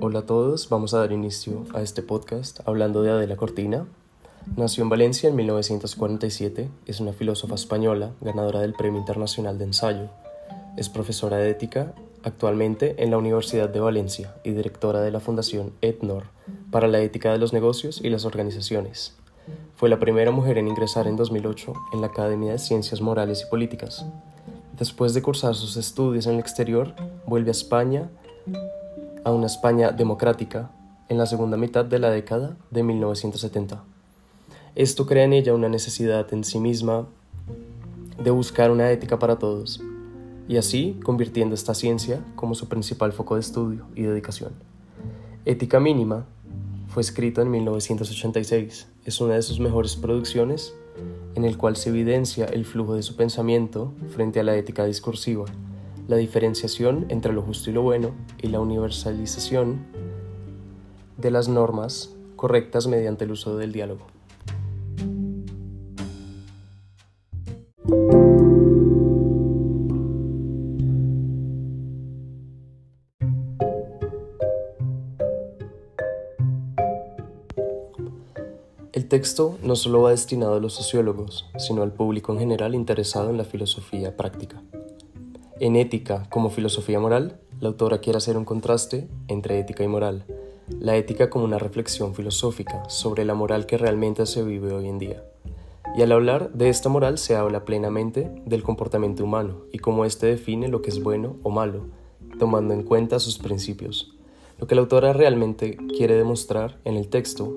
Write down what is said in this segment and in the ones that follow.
Hola a todos, vamos a dar inicio a este podcast hablando de Adela Cortina. Nació en Valencia en 1947, es una filósofa española, ganadora del Premio Internacional de Ensayo. Es profesora de ética actualmente en la Universidad de Valencia y directora de la Fundación ETNOR para la ética de los negocios y las organizaciones. Fue la primera mujer en ingresar en 2008 en la Academia de Ciencias Morales y Políticas. Después de cursar sus estudios en el exterior, vuelve a España, a una España democrática, en la segunda mitad de la década de 1970. Esto crea en ella una necesidad en sí misma de buscar una ética para todos, y así convirtiendo esta ciencia como su principal foco de estudio y dedicación. Ética Mínima fue escrito en 1986, es una de sus mejores producciones en el cual se evidencia el flujo de su pensamiento frente a la ética discursiva, la diferenciación entre lo justo y lo bueno y la universalización de las normas correctas mediante el uso del diálogo. El texto no solo va destinado a los sociólogos, sino al público en general interesado en la filosofía práctica. En Ética como filosofía moral, la autora quiere hacer un contraste entre ética y moral, la ética como una reflexión filosófica sobre la moral que realmente se vive hoy en día. Y al hablar de esta moral se habla plenamente del comportamiento humano y cómo éste define lo que es bueno o malo, tomando en cuenta sus principios. Lo que la autora realmente quiere demostrar en el texto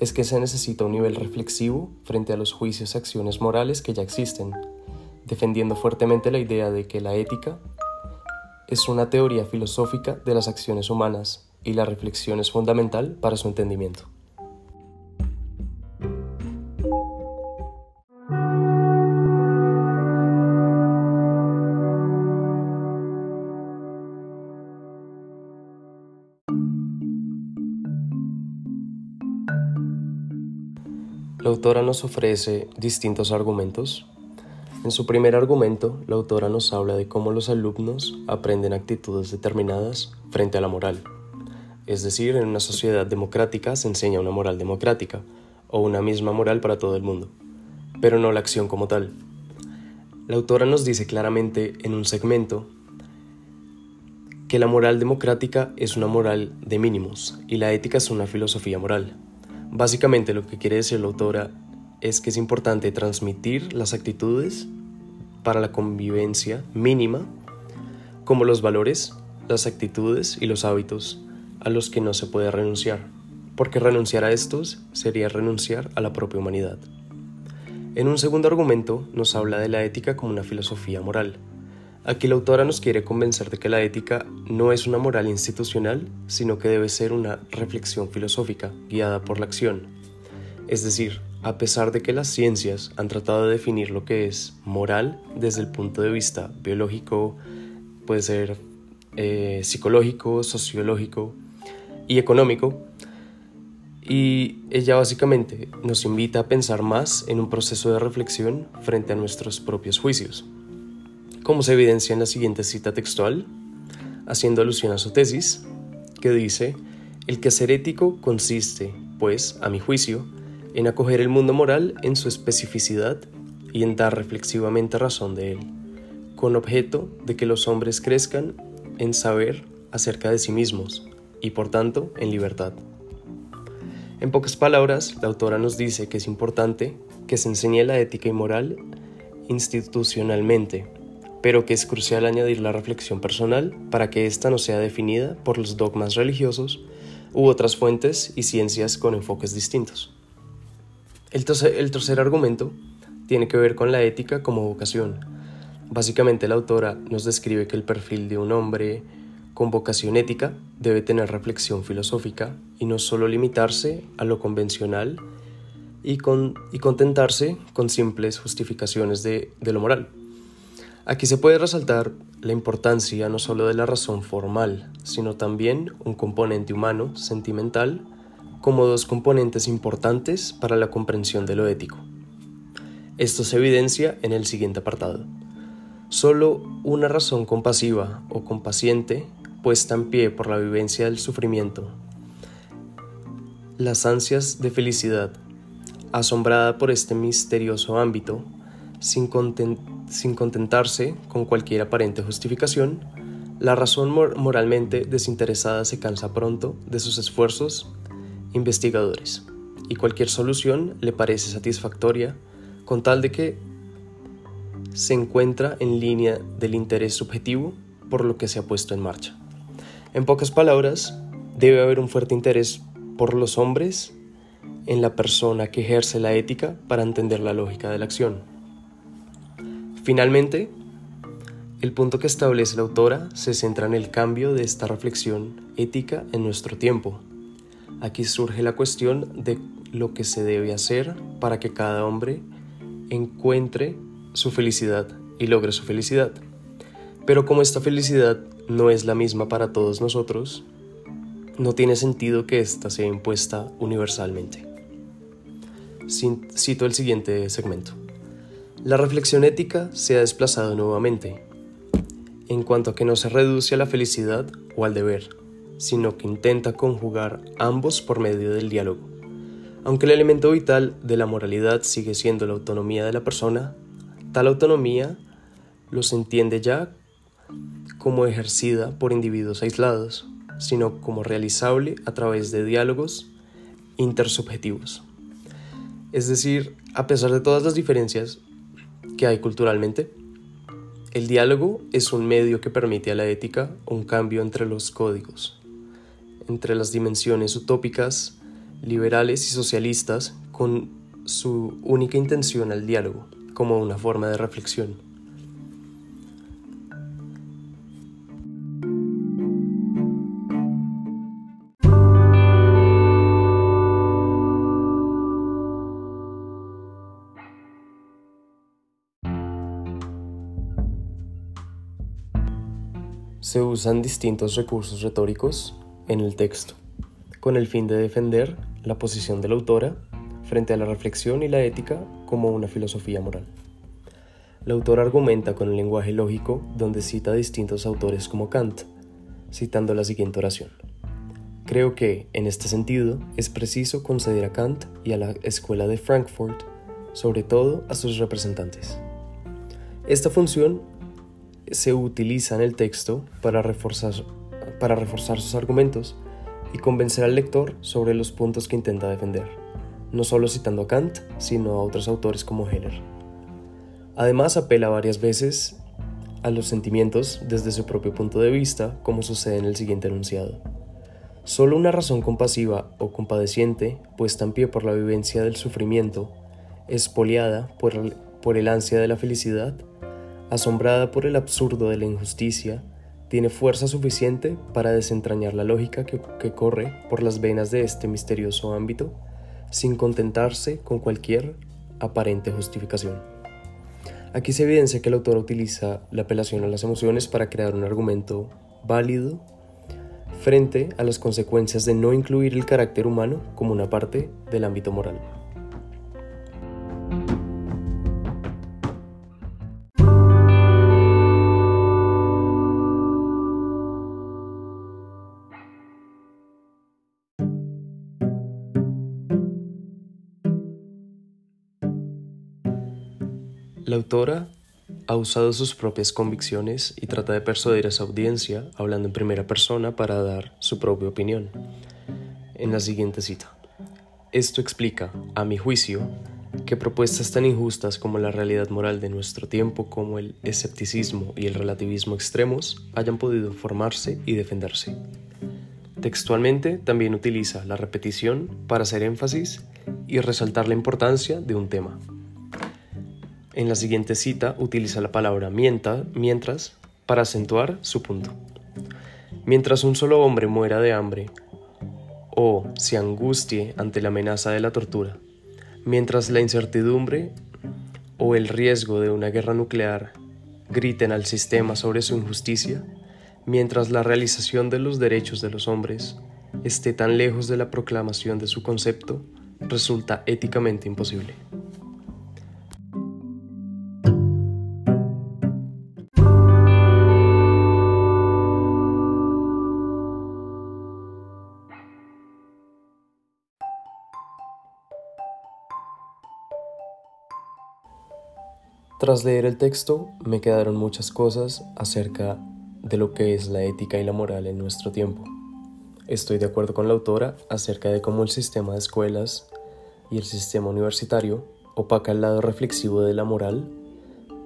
es que se necesita un nivel reflexivo frente a los juicios y acciones morales que ya existen, defendiendo fuertemente la idea de que la ética es una teoría filosófica de las acciones humanas y la reflexión es fundamental para su entendimiento. La autora nos ofrece distintos argumentos. En su primer argumento, la autora nos habla de cómo los alumnos aprenden actitudes determinadas frente a la moral. Es decir, en una sociedad democrática se enseña una moral democrática, o una misma moral para todo el mundo, pero no la acción como tal. La autora nos dice claramente en un segmento que la moral democrática es una moral de mínimos y la ética es una filosofía moral. Básicamente lo que quiere decir la autora es que es importante transmitir las actitudes para la convivencia mínima, como los valores, las actitudes y los hábitos a los que no se puede renunciar, porque renunciar a estos sería renunciar a la propia humanidad. En un segundo argumento nos habla de la ética como una filosofía moral, Aquí la autora nos quiere convencer de que la ética no es una moral institucional, sino que debe ser una reflexión filosófica guiada por la acción. Es decir, a pesar de que las ciencias han tratado de definir lo que es moral desde el punto de vista biológico, puede ser eh, psicológico, sociológico y económico, y ella básicamente nos invita a pensar más en un proceso de reflexión frente a nuestros propios juicios como se evidencia en la siguiente cita textual, haciendo alusión a su tesis, que dice, el quehacer ético consiste, pues, a mi juicio, en acoger el mundo moral en su especificidad y en dar reflexivamente razón de él, con objeto de que los hombres crezcan en saber acerca de sí mismos y por tanto en libertad. En pocas palabras, la autora nos dice que es importante que se enseñe la ética y moral institucionalmente pero que es crucial añadir la reflexión personal para que ésta no sea definida por los dogmas religiosos u otras fuentes y ciencias con enfoques distintos. El tercer, argumento tiene que ver con la ética como vocación. Básicamente la autora nos describe que el perfil de un hombre con vocación ética debe tener reflexión filosófica y no solo limitarse a lo convencional y, contentarse con simples justificaciones de lo moral. Aquí se puede resaltar la importancia no solo de la razón formal, sino también un componente humano, sentimental, como dos componentes importantes para la comprensión de lo ético. Esto se evidencia en el siguiente apartado. Solo una razón compasiva o compaciente puesta en pie por la vivencia del sufrimiento, las ansias de felicidad, asombrada por este misterioso ámbito, sin, contentarse con cualquier aparente justificación, la razón moralmente desinteresada se cansa pronto de sus esfuerzos investigadores y cualquier solución le parece satisfactoria con tal de que se encuentra en línea del interés subjetivo por lo que se ha puesto en marcha. En pocas palabras, debe haber un fuerte interés por los hombres en la persona que ejerce la ética para entender la lógica de la acción. Finalmente, el punto que establece la autora se centra en el cambio de esta reflexión ética en nuestro tiempo. Aquí surge la cuestión de lo que se debe hacer para que cada hombre encuentre su felicidad y logre su felicidad. Pero como esta felicidad no es la misma para todos nosotros, no tiene sentido que ésta sea impuesta universalmente. Cito el siguiente segmento. La reflexión ética se ha desplazado nuevamente, en cuanto a que no se reduce a la felicidad o al deber, sino que intenta conjugar ambos por medio del diálogo. Aunque el elemento vital de la moralidad sigue siendo la autonomía de la persona, tal autonomía los entiende ya como ejercida por individuos aislados, sino como realizable a través de diálogos intersubjetivos. Es decir, a pesar de todas las diferencias que hay culturalmente, el diálogo es un medio que permite a la ética un cambio entre los códigos, entre las dimensiones utópicas, liberales y socialistas, con su única intención al diálogo, como una forma de reflexión. Se usan distintos recursos retóricos en el texto, con el fin de defender la posición de la autora frente a la reflexión y la ética como una filosofía moral. La autora argumenta con el lenguaje lógico donde cita a distintos autores como Kant, citando la siguiente oración. Creo que, en este sentido, es preciso conceder a Kant y a la Escuela de Frankfurt, sobre todo a sus representantes. Esta función se utiliza en el texto para reforzar, para reforzar sus argumentos y convencer al lector sobre los puntos que intenta defender, no solo citando a Kant, sino a otros autores como Heller. Además, apela varias veces a los sentimientos desde su propio punto de vista, como sucede en el siguiente enunciado. Solo una razón compasiva o compadeciente, puesta en pie por la vivencia del sufrimiento, espoliada por el, por el ansia de la felicidad, asombrada por el absurdo de la injusticia, tiene fuerza suficiente para desentrañar la lógica que, corre por las venas de este misterioso ámbito, sin contentarse con cualquier aparente justificación. Aquí se evidencia que el autor utiliza la apelación a las emociones para crear un argumento válido frente a las consecuencias de no incluir el carácter humano como una parte del ámbito moral. La autora ha usado sus propias convicciones y trata de persuadir a su audiencia hablando en primera persona para dar su propia opinión. En la siguiente cita. Esto explica, a mi juicio, que propuestas tan injustas como la realidad moral de nuestro tiempo, como el escepticismo y el relativismo extremos, hayan podido formarse y defenderse. Textualmente también utiliza la repetición para hacer énfasis y resaltar la importancia de un tema. En la siguiente cita utiliza la palabra mientras para acentuar su punto. Mientras un solo hombre muera de hambre o se angustie ante la amenaza de la tortura, mientras la incertidumbre o el riesgo de una guerra nuclear griten al sistema sobre su injusticia, mientras la realización de los derechos de los hombres esté tan lejos de la proclamación de su concepto, resulta éticamente imposible. Tras leer el texto me quedaron muchas cosas acerca de lo que es la ética y la moral en nuestro tiempo. Estoy de acuerdo con la autora acerca de cómo el sistema de escuelas y el sistema universitario opaca el lado reflexivo de la moral,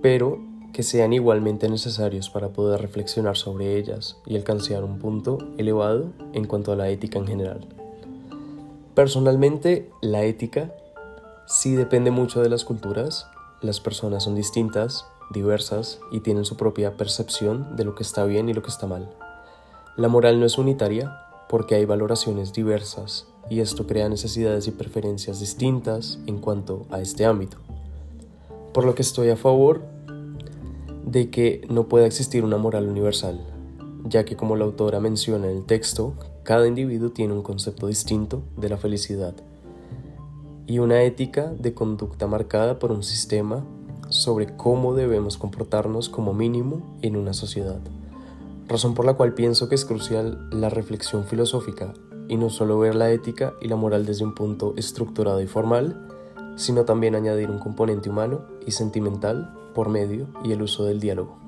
pero que sean igualmente necesarios para poder reflexionar sobre ellas y alcanzar un punto elevado en cuanto a la ética en general. Personalmente, la ética sí depende mucho de las culturas las personas son distintas, diversas y tienen su propia percepción de lo que está bien y lo que está mal. La moral no es unitaria porque hay valoraciones diversas y esto crea necesidades y preferencias distintas en cuanto a este ámbito. Por lo que estoy a favor de que no pueda existir una moral universal, ya que como la autora menciona en el texto, cada individuo tiene un concepto distinto de la felicidad y una ética de conducta marcada por un sistema sobre cómo debemos comportarnos como mínimo en una sociedad. Razón por la cual pienso que es crucial la reflexión filosófica y no solo ver la ética y la moral desde un punto estructurado y formal, sino también añadir un componente humano y sentimental por medio y el uso del diálogo.